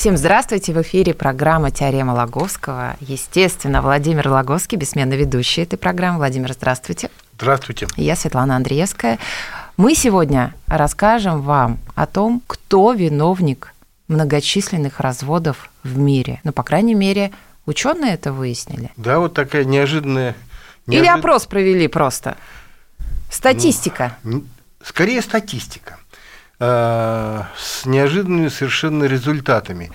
Всем здравствуйте! В эфире программа «Теорема Логовского». Естественно, Владимир Логовский, бессменно ведущий этой программы. Владимир, здравствуйте. Здравствуйте. Я Светлана Андреевская. Мы сегодня расскажем вам о том, кто виновник многочисленных разводов в мире. Ну, по крайней мере, ученые это выяснили. Да, вот такая неожиданная... Или неожид- опрос провели просто. Статистика. Н- Скорее статистика. Э, С неожиданными совершенно результатами.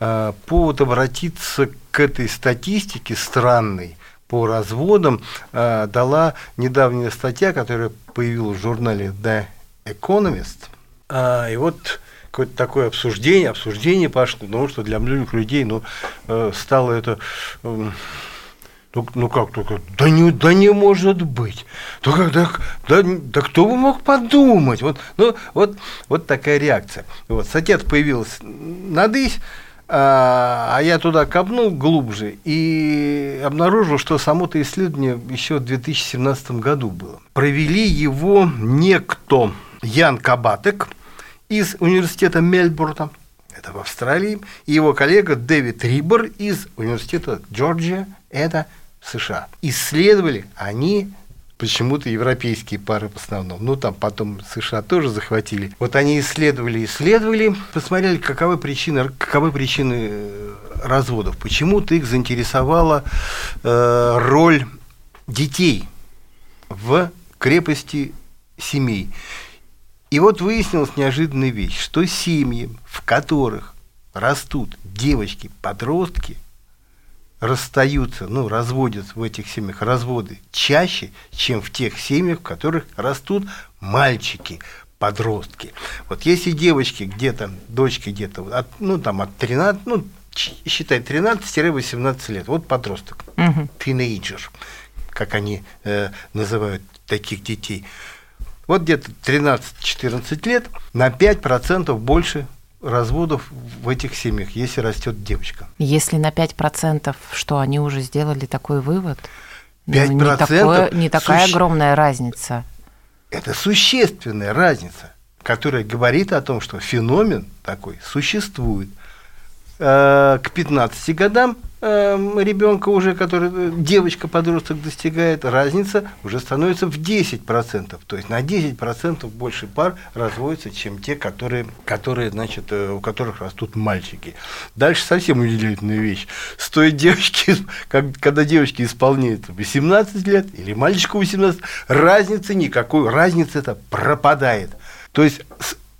Э, Повод обратиться к этой статистике странной по разводам э, дала недавняя статья, которая появилась в журнале The Economist. И вот какое-то такое обсуждение, обсуждение пошло, потому что для многих людей ну, стало это эм, ну, ну как только, да не, да не может быть. Да, как, да, да, да кто бы мог подумать? Вот, ну, вот, вот такая реакция. Вот, статья появилась надысь, а, а я туда копнул глубже и обнаружил, что само-то исследование еще в 2017 году было. Провели его некто Ян Кабатек из университета Мельбурна, это в Австралии, и его коллега Дэвид Рибер из университета Джорджия, это США. Исследовали они почему-то европейские пары в основном. Ну, там потом США тоже захватили. Вот они исследовали, исследовали, посмотрели, каковы причины, каковы причины э, разводов. Почему-то их заинтересовала э, роль детей в крепости семей. И вот выяснилась неожиданная вещь, что семьи, в которых растут девочки, подростки, расстаются, ну, разводятся в этих семьях, разводы чаще, чем в тех семьях, в которых растут мальчики, подростки. Вот если девочки где-то, дочки где-то, от, ну, там от 13, ну, считай, 13-18 лет, вот подросток, Мгм. тинейджер, как они э, называют таких детей. Вот где-то 13-14 лет на 5% больше разводов в этих семьях, если растет девочка. Если на 5%, что они уже сделали такой вывод? Ну, 5% не, такое- не такая суще- огромная разница. Это существенная разница, которая говорит о том, что феномен такой существует. Э, К 15 годам ребенка уже, который э, девочка-подросток достигает, разница уже становится в 10%. То есть на 10% больше пар разводятся, чем те, которые, которые, значит, э, у которых растут мальчики. Дальше совсем удивительная вещь. Стоит девочке, как- когда девочке исполняется 18 лет или мальчику 18, разницы никакой, разница это пропадает. То есть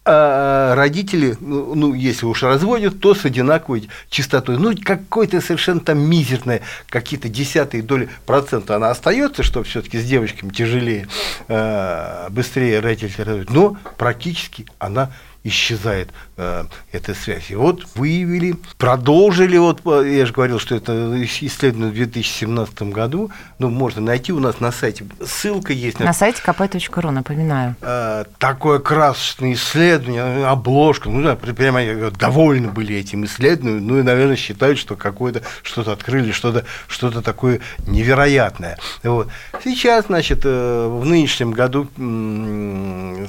а родители, ну, ну, если уж разводят, то с одинаковой частотой. Ну, какой-то совершенно там мизерная, какие-то десятые доли процента она остается, что все-таки с девочками тяжелее, э, быстрее родители разводят, но практически она исчезает э, эта связь. И вот выявили, продолжили, вот э, я же говорил, что это исследовано в 2017 году, ну, можно найти у нас на сайте, ссылка есть На сайте kp.ru, напоминаю. э, такое красочное исследование, обложка, ну да, прямо э, довольны были этим исследованием, ну и, наверное, считают, что какое-то что-то открыли, что-то что такое невероятное. Вот. Сейчас, значит, э, в нынешнем году,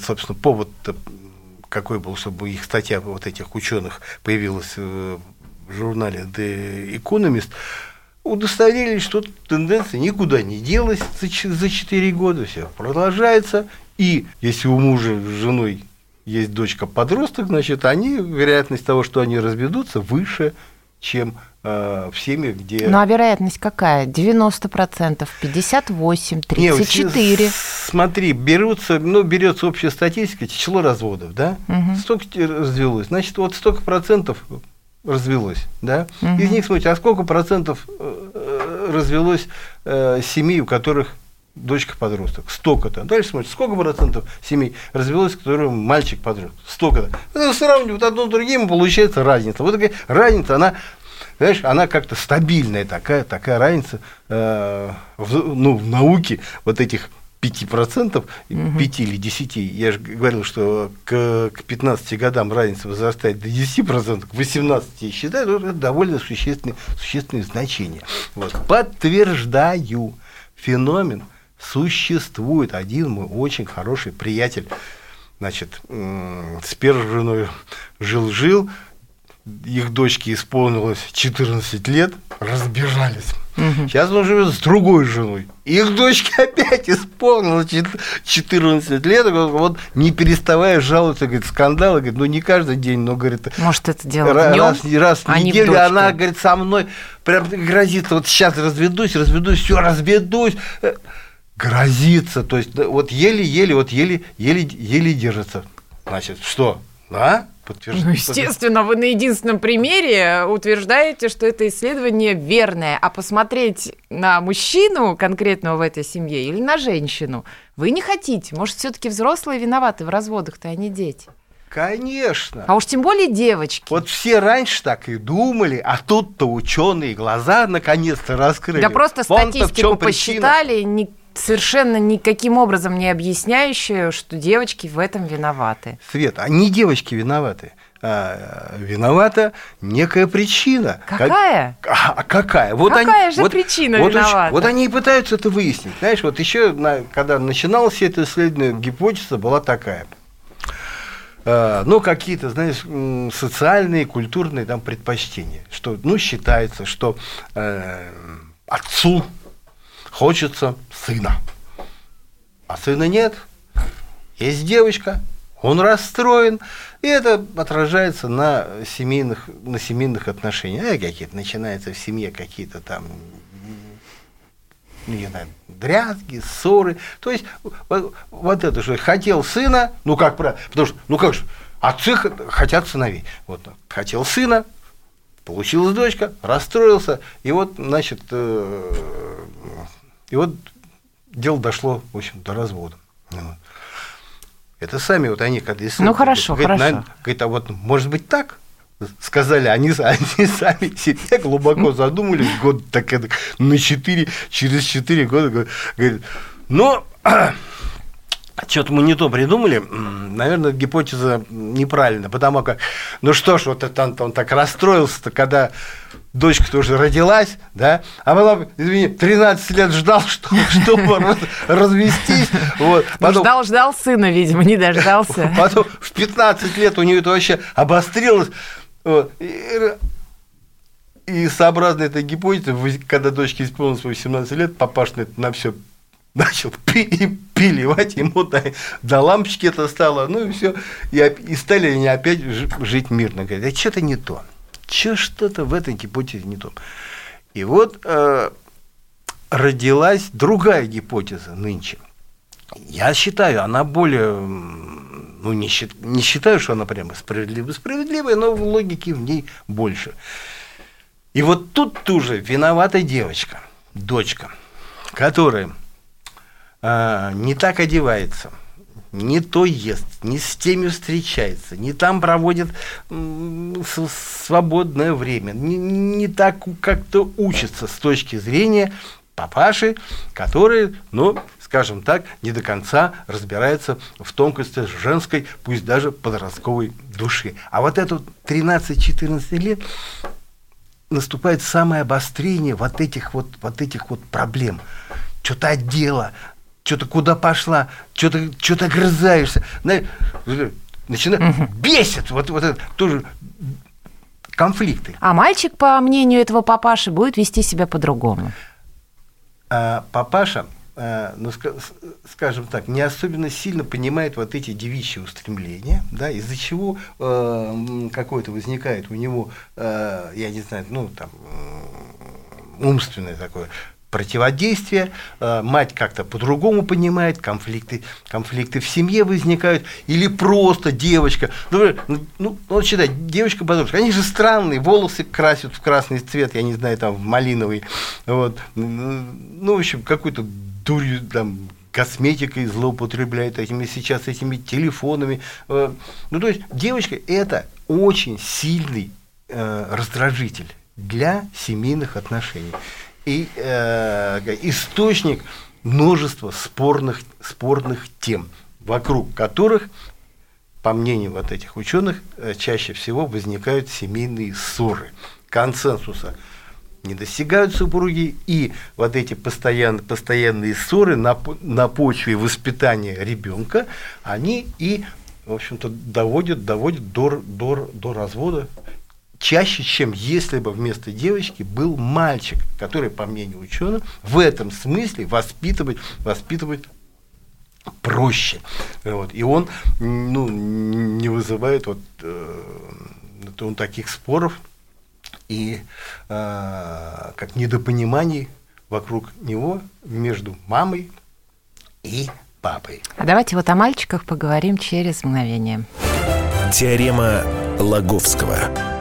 собственно, повод какой был, чтобы их статья вот этих ученых появилась э, в журнале The Economist, удостоверились, что тенденция никуда не делась за, ч- за 4 года, все продолжается. И если у мужа с женой есть дочка-подросток, значит, они, вероятность того, что они разведутся, выше, чем в семьях, где... Ну а вероятность какая? 90%, 58%, Не, вот 34%. с- Смотри, берутся, ну, берется общая статистика, число разводов, да? Мгм. Столько развелось. Значит, вот столько процентов развелось, да? Мгм. Из них смотрите, а сколько процентов э, э, развелось э, семей, у которых дочка-подросток? Столько-то. Дальше смотрите, сколько процентов семей развелось, у которых мальчик-подросток? Столько-то. Это сравнивать одно с другим, получается разница. Вот такая разница, она знаешь, она как-то стабильная такая, такая разница э, в, ну, в науке вот этих 5%, угу. 5 или 10, я же говорил, что к, к 15 годам разница возрастает до 10%, к 18 считаю, это довольно существенное, существенное значение. Вот. Подтверждаю, феномен существует. Один мой очень хороший приятель, значит, с первой женой жил-жил, их дочке исполнилось 14 лет, разбежались. Угу. Сейчас он живет с другой женой. Их дочке опять исполнилось 14 лет. Вот не переставая жаловаться, говорит, скандалы, говорит, ну не каждый день, но, говорит, может, это дело раз, раз, раз в а неделю она, говорит, со мной прям грозит, вот сейчас разведусь, разведусь, все, разведусь грозится, то есть вот еле-еле, вот еле-еле еле держится. Значит, что? А? Подтверждать. Ну, естественно, вы на единственном примере утверждаете, что это исследование верное, а посмотреть на мужчину конкретного в этой семье или на женщину вы не хотите. Может, все-таки взрослые виноваты в разводах-то, а не дети? Конечно. А уж тем более девочки. Вот все раньше так и думали, а тут-то ученые глаза наконец-то раскрыли. Да просто статистику посчитали, ни, совершенно никаким образом не объясняющую, что девочки в этом виноваты. Свет, а не девочки виноваты. А, виновата некая причина. Какая? А, а какая? Вот какая они, же вот, причина вот, виновата? Вот они и пытаются это выяснить. Знаешь, вот еще, когда начиналось все это исследование, гипотеза была такая. А, ну, какие-то, знаешь, социальные, культурные там предпочтения. Что, ну, считается, что э, отцу хочется сына. А сына нет. Есть девочка, он расстроен, и это отражается на семейных, на семейных отношениях. А какие-то начинаются в семье какие-то там ну, не знаю, дрязги, ссоры. То есть вот, вот это что хотел сына, ну как правильно, потому что, ну как же, отцы хотят сыновей. Вот хотел сына, получилась дочка, расстроился, и вот, значит, э, и вот дело дошло, в общем, до развода. Это сами вот они, когда исследовали. Ну хорошо, говорит, хорошо. Наверное, говорит, а вот может быть так? Сказали, они, они сами себе глубоко задумались, год так это, на 4, через 4 года, говорит, но что-то мы не то придумали, наверное, гипотеза неправильная, потому как, ну что ж, вот это он, так расстроился-то, когда дочка тоже родилась, да, а потом, извини, 13 лет ждал, что, чтобы развестись. Вот. Потом, ждал, ждал сына, видимо, не дождался. Потом в 15 лет у нее это вообще обострилось. Вот. И, сообразно этой гипотезе, когда дочке исполнилось 18 лет, папаш на, на все начал переливать, ему до, до лампочки это стало, ну и все. И, и стали они опять жить мирно. Говорят, а что-то не то. Че что-то в этой гипотезе не то. И вот э, родилась другая гипотеза нынче. Я считаю, она более, ну не, не считаю, что она прямо справедливая, справедливая, но в логике в ней больше. И вот тут тоже виновата девочка, дочка, которая э, не так одевается, не то ест, не с теми встречается, не там проводит свободное время, не, не так как-то учится с точки зрения папаши, который, ну, скажем так, не до конца разбирается в тонкостях женской, пусть даже подростковой души. А вот это 13-14 лет наступает самое обострение вот этих вот, вот этих вот проблем. Что-то отдела, что-то куда пошла, что-то что грызаешься. Начинает, угу. бесит, вот, вот это тоже конфликты. А мальчик, по мнению этого папаши, будет вести себя по-другому? А, папаша, а, ну, скажем так, не особенно сильно понимает вот эти девичьи устремления, да, из-за чего э, какое-то возникает у него, э, я не знаю, ну, там, умственное такое противодействие, э, мать как-то по-другому понимает, конфликты, конфликты в семье возникают, или просто девочка, ну, ну, ну вот считай, девочка подросток, они же странные, волосы красят в красный цвет, я не знаю, там, в малиновый, вот, ну, в общем, какую-то дурью, там, косметикой злоупотребляет этими сейчас этими телефонами. Э, ну, то есть девочка это очень сильный э, раздражитель для семейных отношений. И э, источник множества спорных, спорных тем, вокруг которых, по мнению вот этих ученых, э, чаще всего возникают семейные ссоры. Консенсуса не достигают супруги, и вот эти постоянные, постоянные ссоры на, на почве воспитания ребенка, они и, в общем-то, доводят, доводят до, до, до развода чаще, чем если бы вместо девочки был мальчик, который, по мнению ученых, в этом смысле воспитывать, воспитывать проще. Вот. И он ну, не вызывает вот, э, он таких споров и э, как недопониманий вокруг него между мамой и папой. А давайте вот о мальчиках поговорим через мгновение. Теорема Лаговского.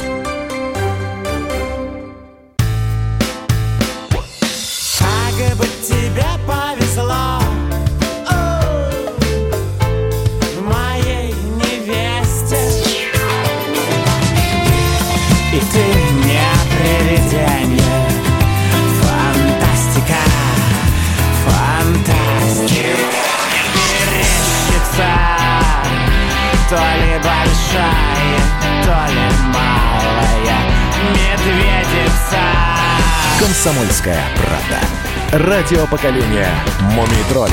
«Комсомольская правда». Радио поколения «Мумий тролля».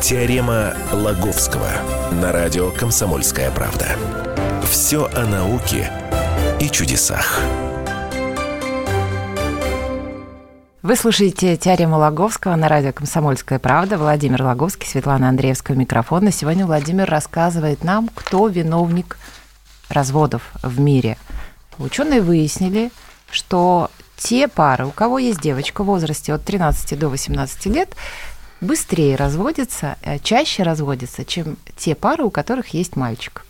Теорема Лаговского на радио «Комсомольская правда». Все о науке и чудесах. Вы слушаете теорему Лаговского на радио «Комсомольская правда». Владимир Лаговский, Светлана Андреевская у микрофона. Сегодня Владимир рассказывает нам, кто виновник разводов в мире – Ученые выяснили, что те пары, у кого есть девочка в возрасте от 13 до 18 лет, быстрее разводятся, э, чаще разводятся, чем те пары, у которых есть мальчик.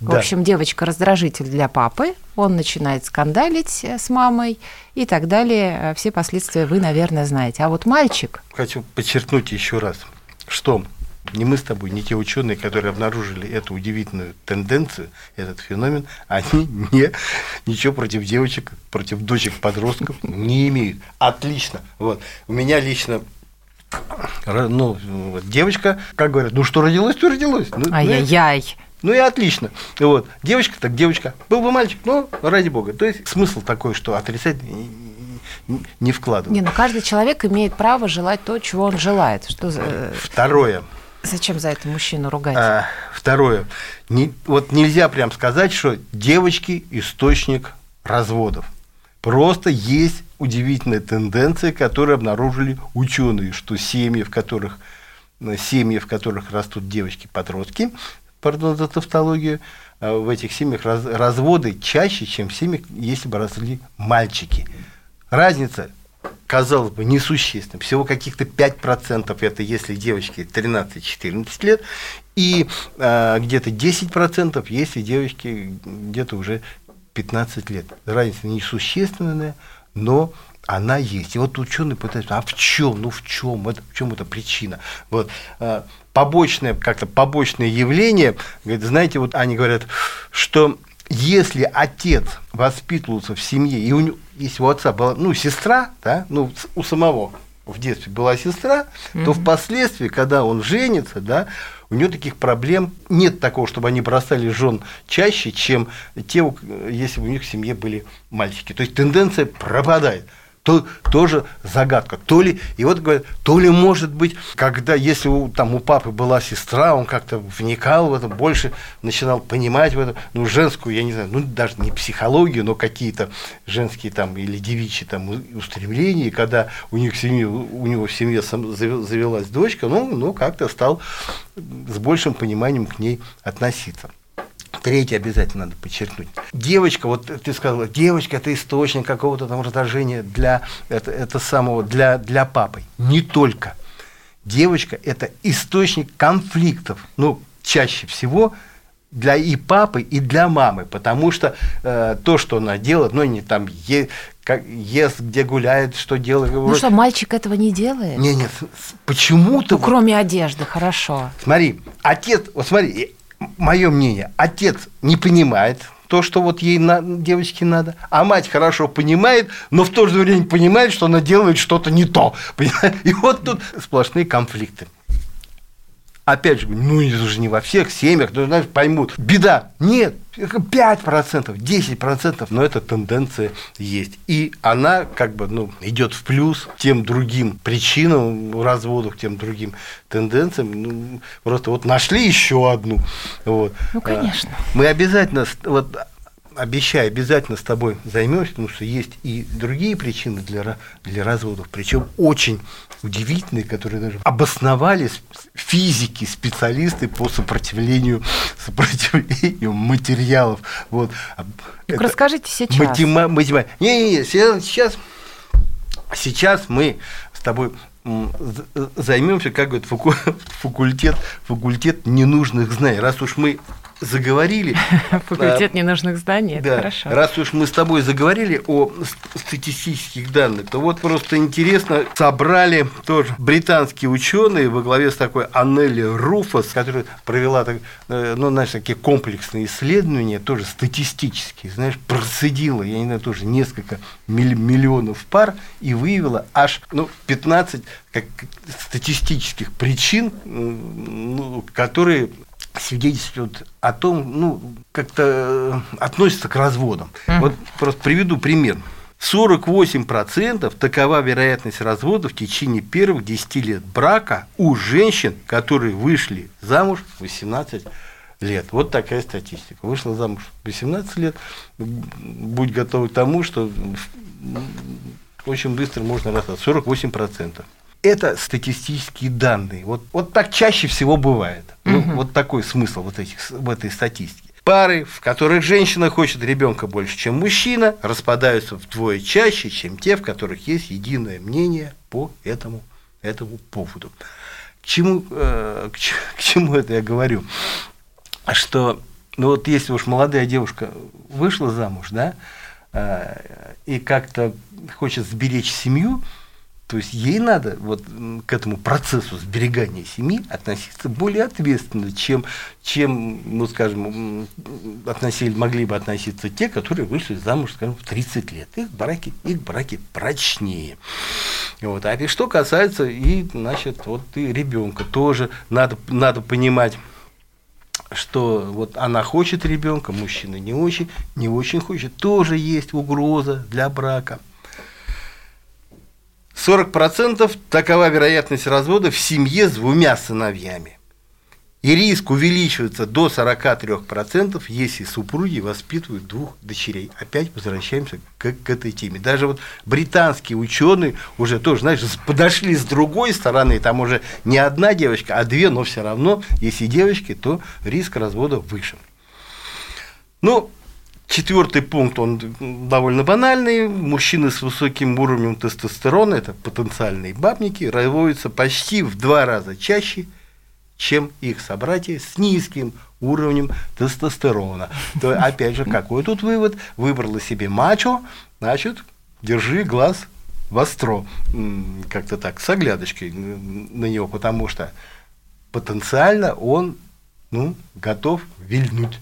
Да. В общем, девочка раздражитель для папы, он начинает скандалить э, с мамой и так далее. Э, все последствия вы, наверное, знаете. А вот мальчик... Хочу подчеркнуть еще раз, что ни мы с тобой, ни те ученые, которые обнаружили эту удивительную тенденцию, этот феномен, они не, ничего против девочек, против дочек-подростков не имеют. Отлично. Вот. У меня лично ну, девочка, как говорят, ну что родилось, то родилось. Ну Ай-яй-яй. Ну и отлично. Вот. Девочка так девочка. Был бы мальчик, ну, ради бога. То есть смысл такой, что отрицать не вкладывать. Не, ну каждый человек имеет право желать то, чего он желает. Что... Второе. Зачем за это мужчину ругать? А, второе. Не, вот нельзя прям сказать, что девочки источник разводов. Просто есть удивительная тенденция, которую обнаружили ученые, что семьи, в которых, семьи, в которых растут девочки-подростки, пардон за тавтологию, а в этих семьях раз, разводы чаще, чем в семьях, если бы росли мальчики. Разница казалось бы, несущественным. Всего каких-то 5% это если девочке 13-14 лет, и э, где-то 10% если девочке где-то уже 15 лет. Разница несущественная, но она есть. И вот ученые пытаются, а в чем, ну в чем, это, в чем эта причина? Вот, э, побочное, как-то побочное явление, говорит, знаете, вот они говорят, что если отец воспитывался в семье, и у него, если у отца была, ну, сестра, да, ну, у самого в детстве была сестра, mm-hmm. то впоследствии, когда он женится, да, у него таких проблем нет такого, чтобы они бросали жен чаще, чем те, если бы у них в семье были мальчики. То есть тенденция пропадает то тоже загадка. То ли, и вот говорят, то ли может быть, когда, если у, там у папы была сестра, он как-то вникал в это, больше начинал понимать в этом, ну, женскую, я не знаю, ну, даже не психологию, но какие-то женские там или девичьи там устремления, когда у них в семье, у него в семье завелась дочка, ну, ну как-то стал с большим пониманием к ней относиться. Третье обязательно надо подчеркнуть. Девочка, вот ты сказала, девочка это источник какого-то там раздражения для, это, это самого, для, для папы. Не только. Девочка это источник конфликтов. Ну, чаще всего для и папы, и для мамы, потому что э, то, что она делает, ну, не там е, как, ест, где гуляет, что делает. Ну что, мальчик этого не делает? Не, нет, почему-то... Ну, вот, кроме одежды, хорошо. Смотри, отец, вот смотри, мое мнение, отец не понимает, то, что вот ей на, девочке надо, а мать хорошо понимает, но в то же время понимает, что она делает что-то не то. И вот тут сплошные конфликты. Опять же, ну это же не во всех семьях, ну, знаешь, поймут. Беда. Нет, 5%, 10%, но эта тенденция есть. И она как бы ну, идет в плюс тем другим причинам разводов, тем другим тенденциям. Ну, просто вот нашли еще одну. Вот. Ну, конечно. Мы обязательно, вот обещаю, обязательно с тобой займемся, потому что есть и другие причины для, для разводов, причем очень удивительные, которые даже обосновались физики, специалисты по сопротивлению, сопротивлению материалов. Вот. Так расскажите сейчас. Матема, матема... Не, не, не, сейчас, сейчас мы с тобой займемся, как говорят, факультет, факультет ненужных знаний. Раз уж мы заговорили... Факультет ненужных зданий, да, хорошо. Раз уж мы с тобой заговорили о статистических данных, то вот просто интересно, собрали тоже британские ученые во главе с такой Аннели Руфас, которая провела, э, ну, знаешь, такие комплексные исследования, тоже статистические, знаешь, процедила, я не знаю, тоже несколько миллионов пар и выявила аж ну, 15 как статистических причин, ну, которые свидетельствуют о том, ну, как-то э, относятся к разводам. Mm-hmm. Вот просто приведу пример. 48% такова вероятность развода в течение первых 10 лет брака у женщин, которые вышли замуж в 18 лет. Вот такая статистика. Вышла замуж в 18 лет, будь готов к тому, что очень быстро можно расстаться. 48% это статистические данные. Вот, вот так чаще всего бывает. Ну, угу. Вот такой смысл вот этих, в этой статистике. Пары, в которых женщина хочет ребенка больше, чем мужчина, распадаются вдвое чаще, чем те, в которых есть единое мнение по этому, этому поводу. К чему, э, к, к чему это я говорю? Что, ну вот если уж молодая девушка вышла замуж, да, э, и как-то хочет сберечь семью, то есть ей надо вот к этому процессу сберегания семьи относиться более ответственно, чем, чем ну, скажем, относили, могли бы относиться те, которые вышли замуж, скажем, в 30 лет. Их браки, их браки прочнее. Вот. А что касается и, значит, вот и ребенка, тоже надо, надо понимать, что вот она хочет ребенка, мужчина не очень, не очень хочет, тоже есть угроза для брака. 40% такова вероятность развода в семье с двумя сыновьями. И риск увеличивается до 43%, если супруги воспитывают двух дочерей. Опять возвращаемся к, к этой теме. Даже вот британские ученые уже тоже, знаешь, подошли с другой стороны. Там уже не одна девочка, а две, но все равно, если девочки, то риск развода выше. Ну, Четвертый пункт, он довольно банальный. Мужчины с высоким уровнем тестостерона, это потенциальные бабники, разводятся почти в два раза чаще, чем их собратья с низким уровнем тестостерона. То, опять же, какой тут вывод? Выбрала себе мачо, значит, держи глаз востро. Как-то так, с оглядочкой на него, потому что потенциально он ну, готов вильнуть.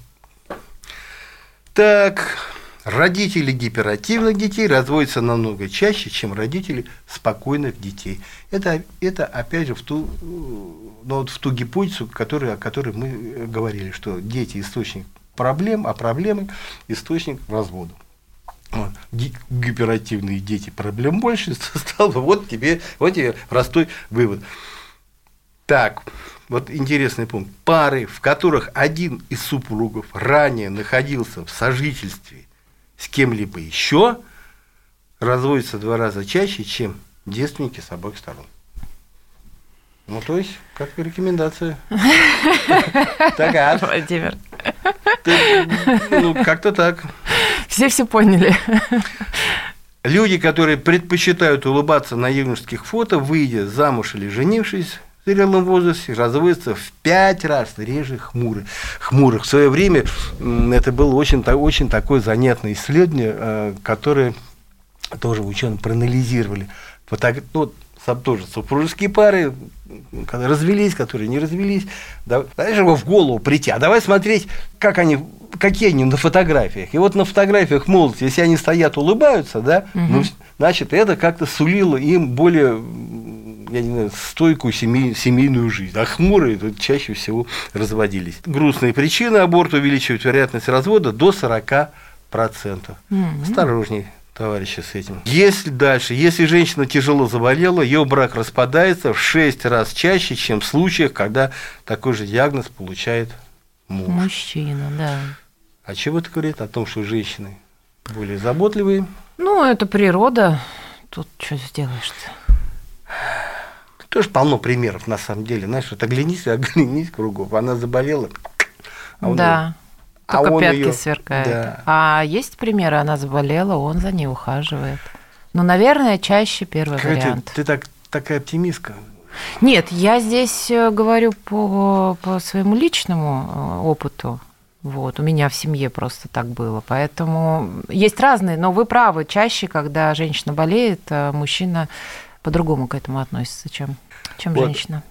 Так, родители гиперактивных детей разводятся намного чаще, чем родители спокойных детей. Это, это опять же в ту, ну, вот в ту гипотезу, который, о которой мы говорили, что дети источник проблем, а проблемы источник развода. Вот. Гиперактивные дети проблем больше стало. Вот тебе, вот тебе простой вывод. Так, вот интересный пункт. Пары, в которых один из супругов ранее находился в сожительстве с кем-либо еще, разводятся два раза чаще, чем девственники с обоих сторон. Ну, то есть, как рекомендация. Так, Владимир. Ну, как-то так. Все все поняли. Люди, которые предпочитают улыбаться на юношеских фото, выйдя замуж или женившись, в зрелом возрасте разводятся в пять раз реже хмурых. хмурых. В свое время это было очень, очень такое занятное исследование, э, которое тоже ученые проанализировали. Фото... Ну, тоже супружеские пары, когда развелись, которые не развелись, да, знаешь, его в голову прийти, а давай смотреть, как они, какие они на фотографиях. И вот на фотографиях молодости, если они стоят, улыбаются, да, угу. ну, значит, это как-то сулило им более я не знаю, стойкую семей, семейную жизнь. А хмурые тут чаще всего разводились. Грустные причины аборта увеличивают вероятность развода до 40%. Mm-hmm. Осторожней товарищи, с этим. Если дальше, если женщина тяжело заболела, ее брак распадается в 6 раз чаще, чем в случаях, когда такой же диагноз получает муж. Мужчина, да. А чего это говорит? О том, что женщины более заботливые. Ну, это природа. Тут что сделаешь-то? Тоже полно примеров, на самом деле. Знаешь, вот оглянись, оглянись кругом. Она заболела. А он да. А Только пятки ее... сверкают. Да. А есть примеры, она заболела, он за ней ухаживает. Ну, наверное, чаще первый Какая вариант. Ты, ты так, такая оптимистка. Нет, я здесь э, говорю по, по своему личному э, опыту. Вот, у меня в семье просто так было. Поэтому есть разные, но вы правы, чаще, когда женщина болеет, э, мужчина по-другому к этому относится, чем, чем вот. женщина.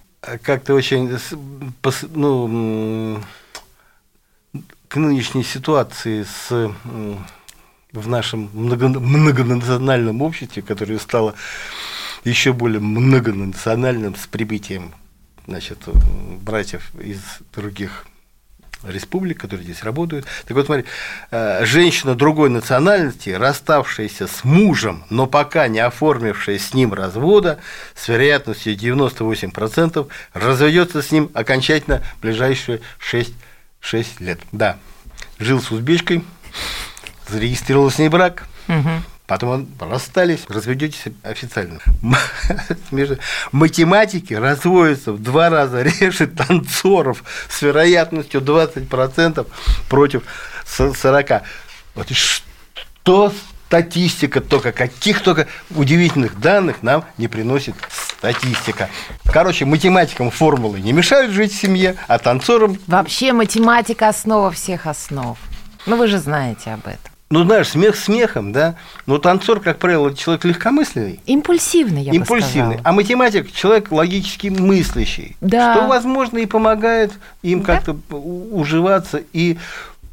Как-то очень ну, к нынешней ситуации с, в нашем много, многонациональном обществе, которое стало еще более многонациональным с прибытием значит, братьев из других республик, которые здесь работают. Так вот, смотри, э, женщина другой национальности, расставшаяся с мужем, но пока не оформившая с ним развода, с вероятностью 98% разведется с ним окончательно в ближайшие 6, 6 лет. Да, жил с узбечкой, зарегистрировал с ней брак, угу. Потом расстались, разведетесь официально. Математики разводятся в два раза реже танцоров с вероятностью 20% против 40%. Вот что статистика только, каких только удивительных данных нам не приносит статистика. Короче, математикам формулы не мешают жить в семье, а танцорам... Вообще математика основа всех основ. Ну, вы же знаете об этом ну, знаешь, смех смехом, да, но танцор, как правило, человек легкомысленный. Импульсивный, я Импульсивный. Бы а математик – человек логически мыслящий. Да. Что, возможно, и помогает им да. как-то уживаться и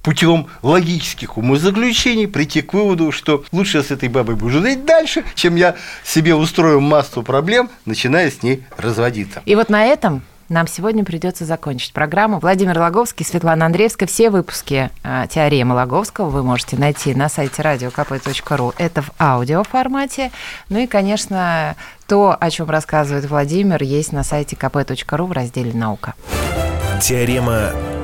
путем логических умозаключений прийти к выводу, что лучше я с этой бабой буду жить дальше, чем я себе устрою массу проблем, начиная с ней разводиться. И вот на этом нам сегодня придется закончить программу. Владимир Логовский, Светлана Андреевская. Все выпуски э, теоремы Логовского вы можете найти на сайте radiokp.ru. Это в аудиоформате. Ну и, конечно, то, о чем рассказывает Владимир, есть на сайте kp.ru в разделе «Наука». Теорема